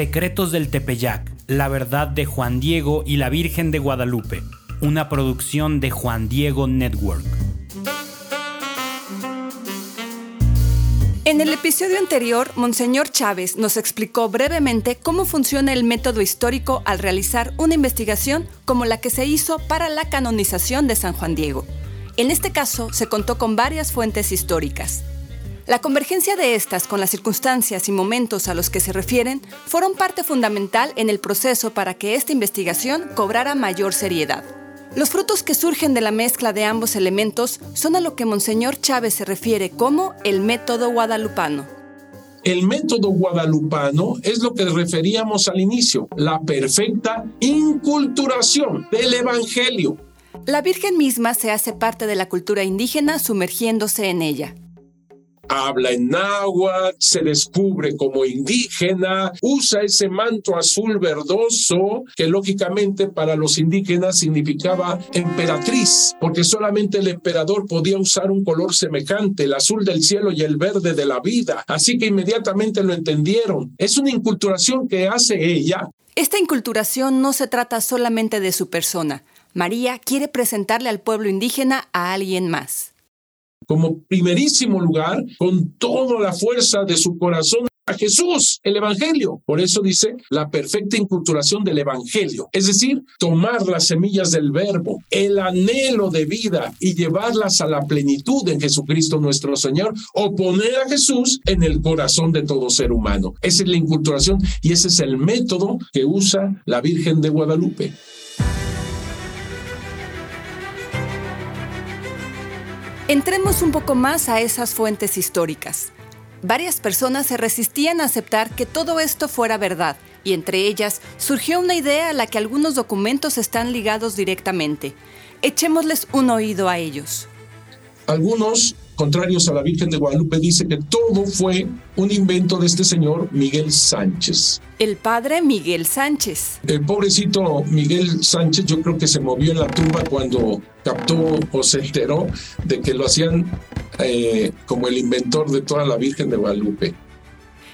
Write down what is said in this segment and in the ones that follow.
Secretos del Tepeyac, La verdad de Juan Diego y la Virgen de Guadalupe, una producción de Juan Diego Network. En el episodio anterior, Monseñor Chávez nos explicó brevemente cómo funciona el método histórico al realizar una investigación como la que se hizo para la canonización de San Juan Diego. En este caso, se contó con varias fuentes históricas. La convergencia de estas con las circunstancias y momentos a los que se refieren fueron parte fundamental en el proceso para que esta investigación cobrara mayor seriedad. Los frutos que surgen de la mezcla de ambos elementos son a lo que Monseñor Chávez se refiere como el método guadalupano. El método guadalupano es lo que referíamos al inicio, la perfecta inculturación del Evangelio. La Virgen misma se hace parte de la cultura indígena sumergiéndose en ella habla en náhuatl, se descubre como indígena, usa ese manto azul verdoso que lógicamente para los indígenas significaba emperatriz, porque solamente el emperador podía usar un color semejante, el azul del cielo y el verde de la vida. Así que inmediatamente lo entendieron. Es una inculturación que hace ella. Esta inculturación no se trata solamente de su persona. María quiere presentarle al pueblo indígena a alguien más como primerísimo lugar con toda la fuerza de su corazón a Jesús, el Evangelio. Por eso dice la perfecta inculturación del Evangelio, es decir, tomar las semillas del verbo, el anhelo de vida y llevarlas a la plenitud en Jesucristo nuestro Señor o poner a Jesús en el corazón de todo ser humano. Esa es la inculturación y ese es el método que usa la Virgen de Guadalupe. Entremos un poco más a esas fuentes históricas. Varias personas se resistían a aceptar que todo esto fuera verdad, y entre ellas surgió una idea a la que algunos documentos están ligados directamente. Echémosles un oído a ellos. Algunos contrarios a la Virgen de Guadalupe, dice que todo fue un invento de este señor Miguel Sánchez. El padre Miguel Sánchez. El pobrecito Miguel Sánchez yo creo que se movió en la tumba cuando captó o se enteró de que lo hacían eh, como el inventor de toda la Virgen de Guadalupe.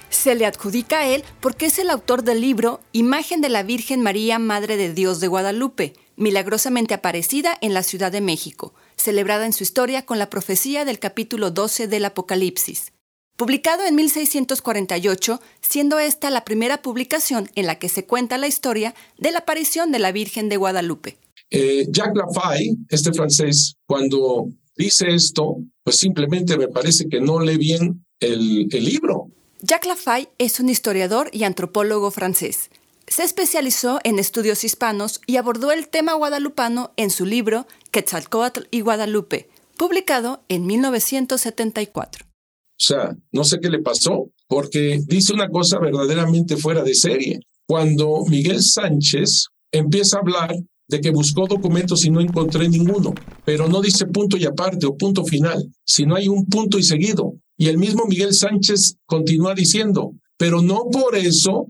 Se le adjudica a él porque es el autor del libro Imagen de la Virgen María, Madre de Dios de Guadalupe, milagrosamente aparecida en la Ciudad de México, celebrada en su historia con la profecía del capítulo 12 del Apocalipsis. Publicado en 1648, siendo esta la primera publicación en la que se cuenta la historia de la aparición de la Virgen de Guadalupe. Eh, Jacques Lafay, este francés, cuando dice esto, pues simplemente me parece que no lee bien el, el libro. Jacques Lafay es un historiador y antropólogo francés. Se especializó en estudios hispanos y abordó el tema guadalupano en su libro Quetzalcoatl y Guadalupe, publicado en 1974. O sea, no sé qué le pasó, porque dice una cosa verdaderamente fuera de serie. Cuando Miguel Sánchez empieza a hablar de que buscó documentos y no encontré ninguno, pero no dice punto y aparte o punto final, sino hay un punto y seguido. Y el mismo Miguel Sánchez continúa diciendo, pero no por eso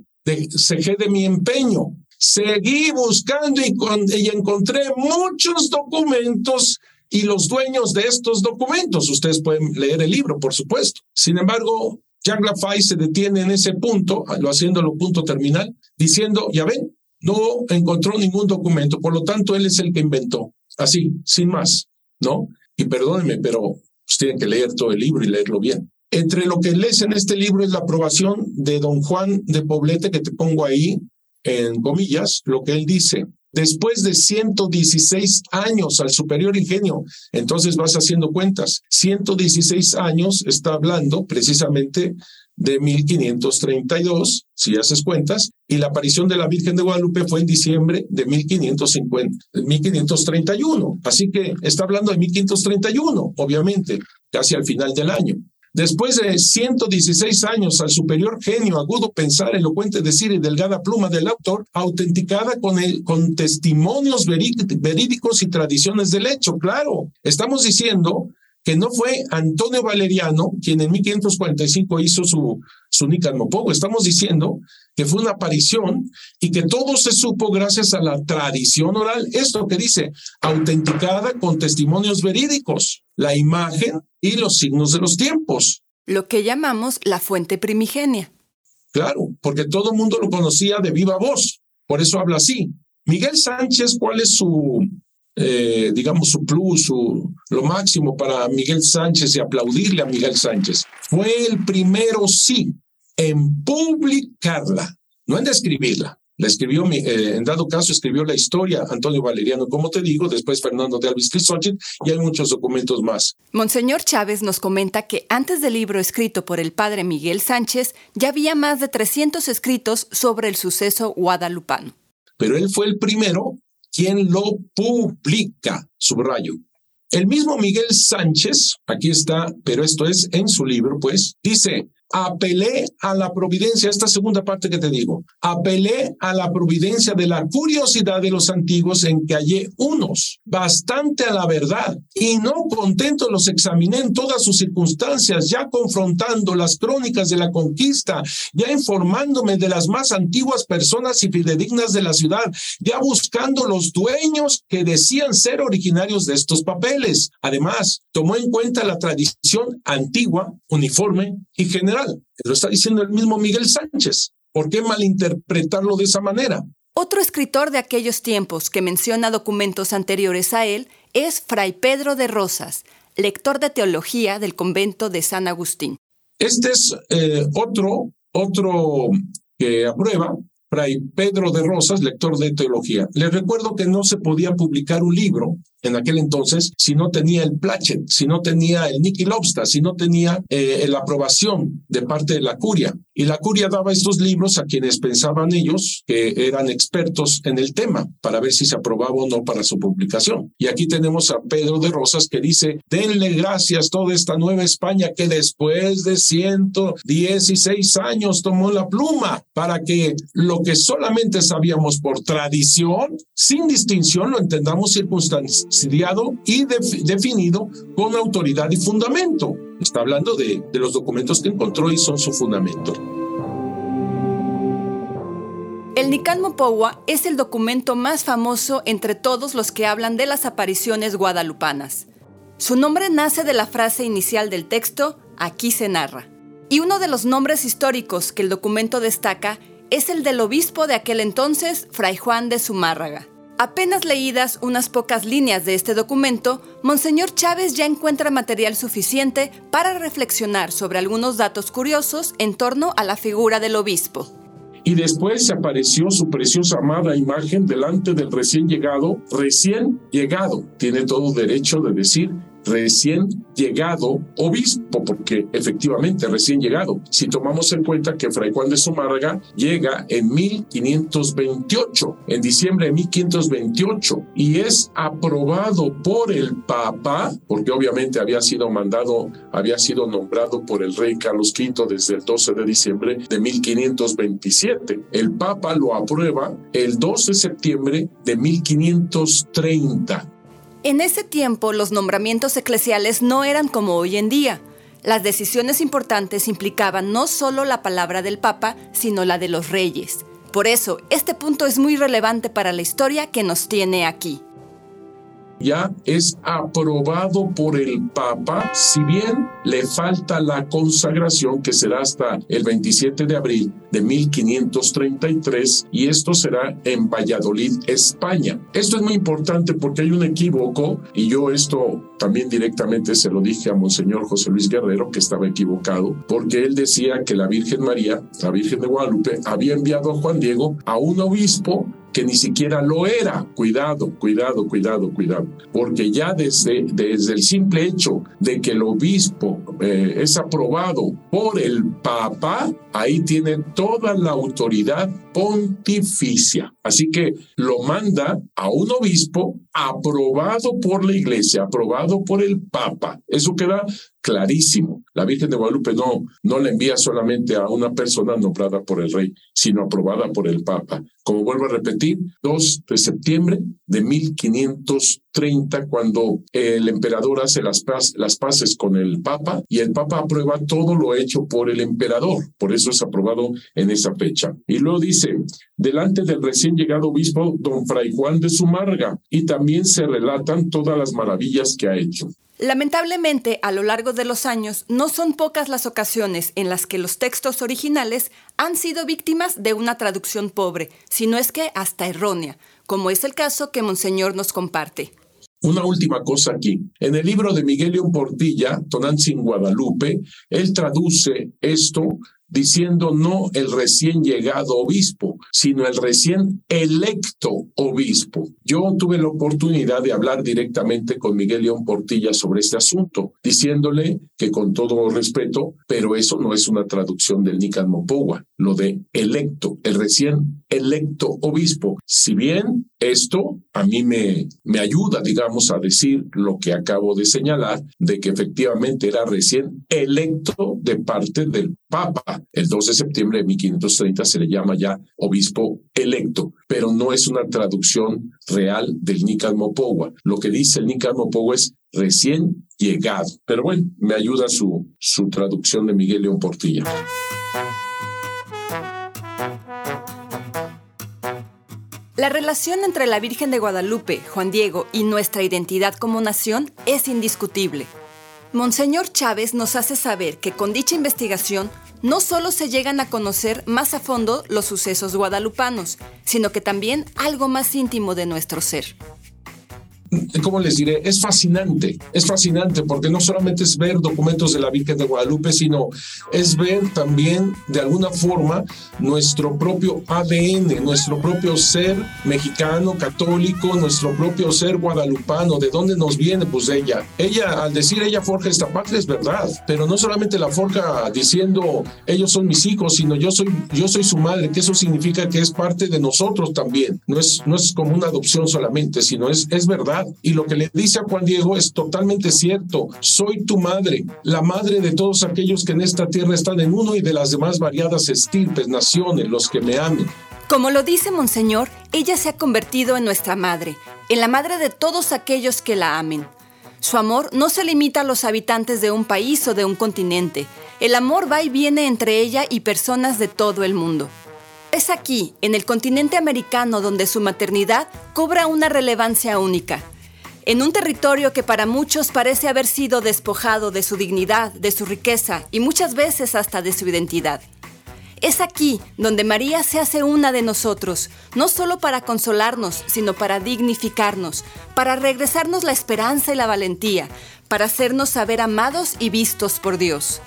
cejé de mi empeño. Seguí buscando y, y encontré muchos documentos y los dueños de estos documentos. Ustedes pueden leer el libro, por supuesto. Sin embargo, Jacques Lafay se detiene en ese punto, lo haciéndolo punto terminal, diciendo, ya ven, no encontró ningún documento, por lo tanto, él es el que inventó. Así, sin más, ¿no? Y perdónenme, pero ustedes tienen que leer todo el libro y leerlo bien. Entre lo que lees en este libro es la aprobación de don Juan de Poblete, que te pongo ahí en comillas, lo que él dice. Después de 116 años al superior ingenio, entonces vas haciendo cuentas. 116 años está hablando precisamente de 1532, si haces cuentas, y la aparición de la Virgen de Guadalupe fue en diciembre de 1550, 1531. Así que está hablando de 1531, obviamente, casi al final del año. Después de 116 años al superior genio, agudo pensar, elocuente decir y delgada pluma del autor, autenticada con, el, con testimonios verídicos y tradiciones del hecho. Claro, estamos diciendo que no fue Antonio Valeriano quien en 1545 hizo su, su Nicanmopogo. Estamos diciendo que fue una aparición y que todo se supo gracias a la tradición oral. Esto que dice, autenticada con testimonios verídicos, la imagen y los signos de los tiempos. Lo que llamamos la fuente primigenia. claro, porque todo el mundo lo conocía de viva voz, por eso habla así. Miguel Sánchez, ¿cuál es su, eh, digamos, su plus, su, lo máximo para Miguel Sánchez y aplaudirle a Miguel Sánchez? Fue el primero, sí, en publicarla, no en describirla. La escribió, eh, en dado caso, escribió la historia Antonio Valeriano, como te digo, después Fernando de Alvis Cristóchit, y hay muchos documentos más. Monseñor Chávez nos comenta que antes del libro escrito por el padre Miguel Sánchez, ya había más de 300 escritos sobre el suceso guadalupano. Pero él fue el primero quien lo publica, subrayo. El mismo Miguel Sánchez, aquí está, pero esto es en su libro, pues, dice, apelé a la providencia, esta segunda parte que te digo, apelé a la providencia de la curiosidad de los antiguos en que hallé unos, bastante a la verdad, y no contento los examiné en todas sus circunstancias, ya confrontando las crónicas de la conquista, ya informándome de las más antiguas personas y fidedignas de la ciudad, ya buscando los dueños que decían ser originarios de estos papeles. Además, tomó en cuenta la tradición antigua, uniforme y general lo está diciendo el mismo Miguel Sánchez. ¿Por qué malinterpretarlo de esa manera? Otro escritor de aquellos tiempos que menciona documentos anteriores a él es Fray Pedro de Rosas, lector de teología del convento de San Agustín. Este es eh, otro, otro que aprueba, Fray Pedro de Rosas, lector de teología. Les recuerdo que no se podía publicar un libro en aquel entonces si no tenía el plachet, si no tenía el Niki Lobsta, si no tenía eh, la aprobación de parte de la curia. Y la curia daba estos libros a quienes pensaban ellos que eran expertos en el tema para ver si se aprobaba o no para su publicación. Y aquí tenemos a Pedro de Rosas que dice, denle gracias toda esta nueva España que después de 116 años tomó la pluma para que lo que solamente sabíamos por tradición, sin distinción, lo entendamos circunstancias y definido con autoridad y fundamento. Está hablando de, los documentos que encontró y son su fundamento. El Nican Mopowa es el documento más famoso entre todos los que hablan de las apariciones guadalupanas. Su nombre nace de la frase inicial del texto, aquí se narra. Y uno de los nombres históricos que el documento destaca es el del obispo de aquel entonces, Fray Juan de Zumárraga. Apenas leídas unas pocas líneas de este documento, Monseñor Chávez ya encuentra material suficiente para reflexionar sobre algunos datos curiosos en torno a la figura del obispo. Y después se apareció su preciosa amada imagen delante del recién llegado, recién llegado. Tiene todo derecho de decir recién llegado obispo, porque efectivamente recién llegado. Si tomamos en cuenta que Fray Juan de Zumárraga llega en 1528, en diciembre de 1528, y es aprobado por el Papa, porque obviamente había sido mandado, había sido nombrado por el rey Carlos V desde el 12 de diciembre de 1527. El Papa lo aprueba el 12 de septiembre de 1530. En ese tiempo los nombramientos eclesiales no eran como hoy en día. Las decisiones importantes implicaban no solo la palabra del Papa, sino la de los reyes. Por eso, este punto es muy relevante para la historia que nos tiene aquí ya es aprobado por el Papa, si bien le falta la consagración que será hasta el 27 de abril de 1533 y esto será en Valladolid, España. Esto es muy importante porque hay un equívoco y yo esto también directamente se lo dije a Monseñor José Luis Guerrero que estaba equivocado porque él decía que la Virgen María, la Virgen de Guadalupe, había enviado a Juan Diego a un obispo que ni siquiera lo era. Cuidado, cuidado, cuidado, cuidado. Porque ya desde, desde el simple hecho de que el obispo eh, es aprobado por el Papa, ahí tiene toda la autoridad pontificia. Así que lo manda a un obispo aprobado por la iglesia, aprobado por el Papa. Eso queda clarísimo. La Virgen de Guadalupe no, no la envía solamente a una persona nombrada por el rey, sino aprobada por el Papa. Como vuelvo a repetir, 2 de septiembre de 1530, cuando el emperador hace las, las paces con el Papa y el Papa aprueba todo lo hecho por el emperador. Por eso es aprobado en esa fecha. Y luego dice, delante del recién llegado obispo don Fray Juan de Sumarga, y también se relatan todas las maravillas que ha hecho. Lamentablemente, a lo largo de los años, no son pocas las ocasiones en las que los textos originales han sido víctimas de una traducción pobre, si no es que hasta errónea, como es el caso que Monseñor nos comparte. Una última cosa aquí. En el libro de Miguel León Portilla, Tonantzin Guadalupe, él traduce esto diciendo no el recién llegado obispo, sino el recién electo obispo. Yo tuve la oportunidad de hablar directamente con Miguel León Portilla sobre este asunto, diciéndole que con todo respeto, pero eso no es una traducción del Nican Mopowa, lo de electo, el recién electo obispo. Si bien esto a mí me, me ayuda, digamos, a decir lo que acabo de señalar, de que efectivamente era recién electo de parte del Papa. El 2 de septiembre de 1530 se le llama ya obispo electo, pero no es una traducción real del Nican Mopowa. Lo que dice el Nican Mopowa es recién llegado. Pero bueno, me ayuda su, su traducción de Miguel León Portilla. La relación entre la Virgen de Guadalupe, Juan Diego y nuestra identidad como nación es indiscutible. Monseñor Chávez nos hace saber que con dicha investigación no solo se llegan a conocer más a fondo los sucesos guadalupanos, sino que también algo más íntimo de nuestro ser. ¿Cómo les diré? Es fascinante, es fascinante porque no solamente es ver documentos de la Virgen de Guadalupe, sino es ver también de alguna forma nuestro propio ADN, nuestro propio ser mexicano, católico, nuestro propio ser guadalupano, ¿de dónde nos viene? Pues ella. Ella, al decir ella forja esta patria, es verdad, pero no solamente la forja diciendo ellos son mis hijos, sino yo soy, yo soy su madre, que eso significa que es parte de nosotros también. No es, no es como una adopción solamente, sino es, es Y lo que le dice a Juan Diego es totalmente cierto. Soy tu madre, la madre de todos aquellos que en esta tierra están en uno y de las demás variadas estirpes, naciones, los que me amen. Como lo dice Monseñor, ella se ha convertido en nuestra madre, en la madre de todos aquellos que la amen. Su amor no se limita a los habitantes de un país o de un continente. El amor va y viene entre ella y personas de todo el mundo. Es aquí, en el continente americano, donde su maternidad cobra una relevancia única en un territorio que para muchos parece haber sido despojado de su dignidad, de su riqueza y muchas veces hasta de su identidad. Es aquí donde María se hace una de nosotros, no solo para consolarnos, sino para dignificarnos, para regresarnos la esperanza y la valentía, para hacernos saber amados y vistos por Dios.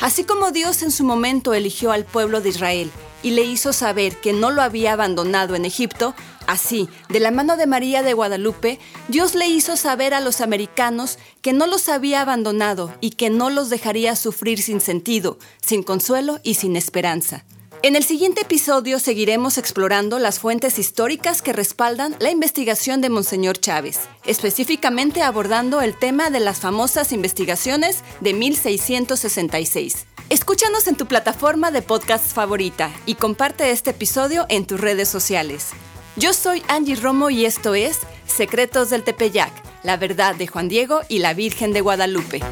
Así como Dios en su momento eligió al pueblo de Israel y le hizo saber que no lo había abandonado en Egipto, Así, de la mano de María de Guadalupe, Dios le hizo saber a los americanos que no los había abandonado y que no los dejaría sufrir sin sentido, sin consuelo y sin esperanza. En el siguiente episodio seguiremos explorando las fuentes históricas que respaldan la investigación de Monseñor Chávez, específicamente abordando el tema de las famosas investigaciones de 1666. Escúchanos en tu plataforma de podcast favorita y comparte este episodio en tus redes sociales. Yo soy Angie Romo y esto es Secretos del Tepeyac, la verdad de Juan Diego y la Virgen de Guadalupe.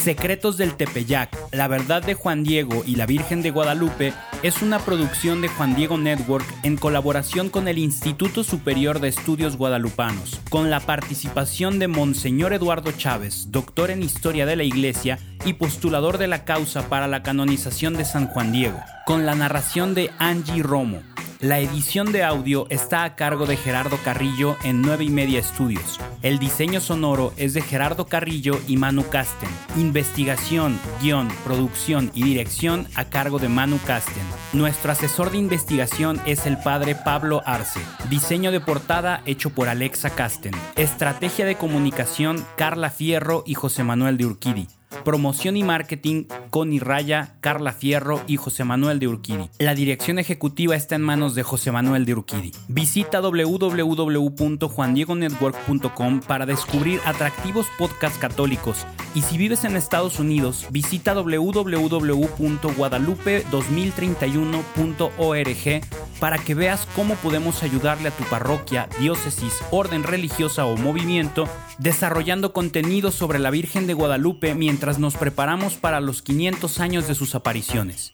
Secretos del Tepeyac, la verdad de Juan Diego y la Virgen de Guadalupe es una producción de Juan Diego Network en colaboración con el Instituto Superior de Estudios Guadalupanos, con la participación de Monseñor Eduardo Chávez, doctor en Historia de la Iglesia y postulador de la causa para la canonización de San Juan Diego, con la narración de Angie Romo, la edición de audio está a cargo de Gerardo Carrillo en 9 y media estudios. El diseño sonoro es de Gerardo Carrillo y Manu Casten. Investigación, guion, producción y dirección a cargo de Manu Casten. Nuestro asesor de investigación es el padre Pablo Arce. Diseño de portada hecho por Alexa Casten. Estrategia de comunicación Carla Fierro y José Manuel de Urquidi. Promoción y marketing, Connie Raya, Carla Fierro y José Manuel de Urquidi. La dirección ejecutiva está en manos de José Manuel de Urquidi. Visita www.juandiegonetwork.com para descubrir atractivos podcasts católicos. Y si vives en Estados Unidos, visita www.guadalupe2031.org para que veas cómo podemos ayudarle a tu parroquia, diócesis, orden religiosa o movimiento desarrollando contenido sobre la Virgen de Guadalupe mientras nos preparamos para los 500 años de sus apariciones.